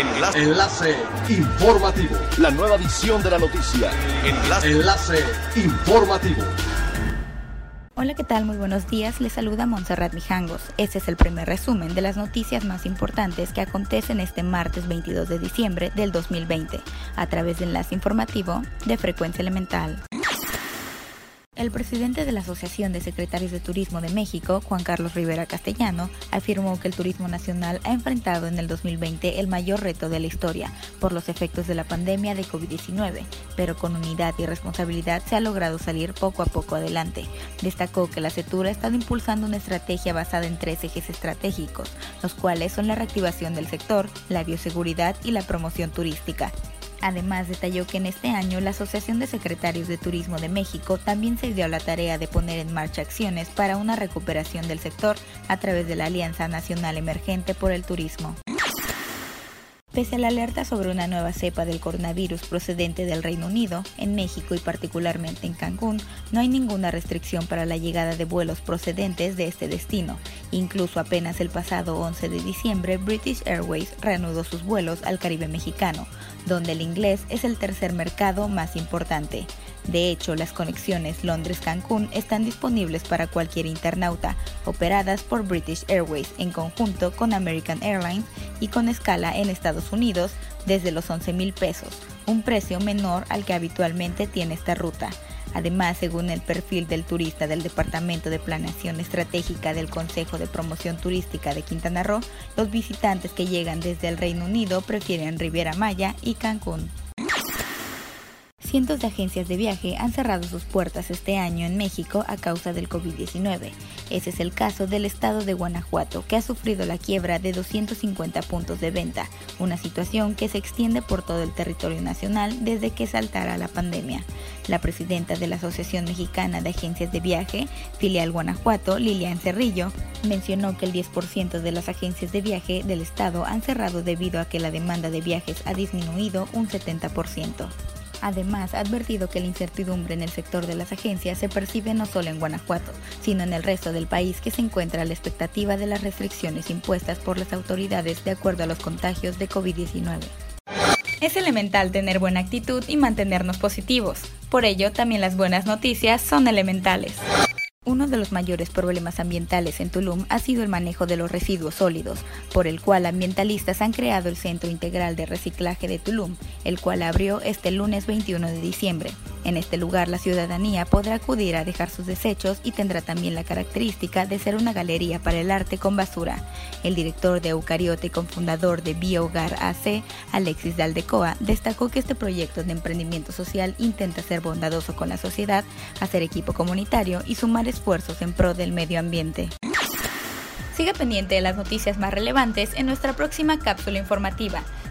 Enlace. Enlace informativo. La nueva edición de la noticia. Enlace. Enlace informativo. Hola, ¿qué tal? Muy buenos días. Les saluda Montserrat Mijangos. Este es el primer resumen de las noticias más importantes que acontecen este martes 22 de diciembre del 2020 a través de enlace informativo de Frecuencia Elemental. El presidente de la Asociación de Secretarios de Turismo de México, Juan Carlos Rivera Castellano, afirmó que el turismo nacional ha enfrentado en el 2020 el mayor reto de la historia por los efectos de la pandemia de COVID-19, pero con unidad y responsabilidad se ha logrado salir poco a poco adelante. Destacó que la CETURA ha estado impulsando una estrategia basada en tres ejes estratégicos, los cuales son la reactivación del sector, la bioseguridad y la promoción turística. Además, detalló que en este año la Asociación de Secretarios de Turismo de México también se dio la tarea de poner en marcha acciones para una recuperación del sector a través de la Alianza Nacional Emergente por el Turismo. Pese a la alerta sobre una nueva cepa del coronavirus procedente del Reino Unido, en México y particularmente en Cancún, no hay ninguna restricción para la llegada de vuelos procedentes de este destino. Incluso apenas el pasado 11 de diciembre, British Airways reanudó sus vuelos al Caribe mexicano, donde el inglés es el tercer mercado más importante. De hecho, las conexiones Londres-Cancún están disponibles para cualquier internauta, operadas por British Airways en conjunto con American Airlines y con escala en Estados Unidos desde los 11 mil pesos, un precio menor al que habitualmente tiene esta ruta. Además, según el perfil del turista del Departamento de Planeación Estratégica del Consejo de Promoción Turística de Quintana Roo, los visitantes que llegan desde el Reino Unido prefieren Riviera Maya y Cancún cientos de agencias de viaje han cerrado sus puertas este año en México a causa del COVID-19. Ese es el caso del estado de Guanajuato, que ha sufrido la quiebra de 250 puntos de venta, una situación que se extiende por todo el territorio nacional desde que saltara la pandemia. La presidenta de la Asociación Mexicana de Agencias de Viaje, filial Guanajuato, Lilian Cerrillo, mencionó que el 10% de las agencias de viaje del estado han cerrado debido a que la demanda de viajes ha disminuido un 70%. Además, ha advertido que la incertidumbre en el sector de las agencias se percibe no solo en Guanajuato, sino en el resto del país que se encuentra a la expectativa de las restricciones impuestas por las autoridades de acuerdo a los contagios de COVID-19. Es elemental tener buena actitud y mantenernos positivos. Por ello, también las buenas noticias son elementales. Uno de los mayores problemas ambientales en Tulum ha sido el manejo de los residuos sólidos, por el cual ambientalistas han creado el Centro Integral de Reciclaje de Tulum, el cual abrió este lunes 21 de diciembre. En este lugar la ciudadanía podrá acudir a dejar sus desechos y tendrá también la característica de ser una galería para el arte con basura. El director de Eucariote y cofundador de Biohogar AC, Alexis Daldecoa, destacó que este proyecto de emprendimiento social intenta ser bondadoso con la sociedad, hacer equipo comunitario y sumar esfuerzos en pro del medio ambiente. Siga pendiente de las noticias más relevantes en nuestra próxima cápsula informativa.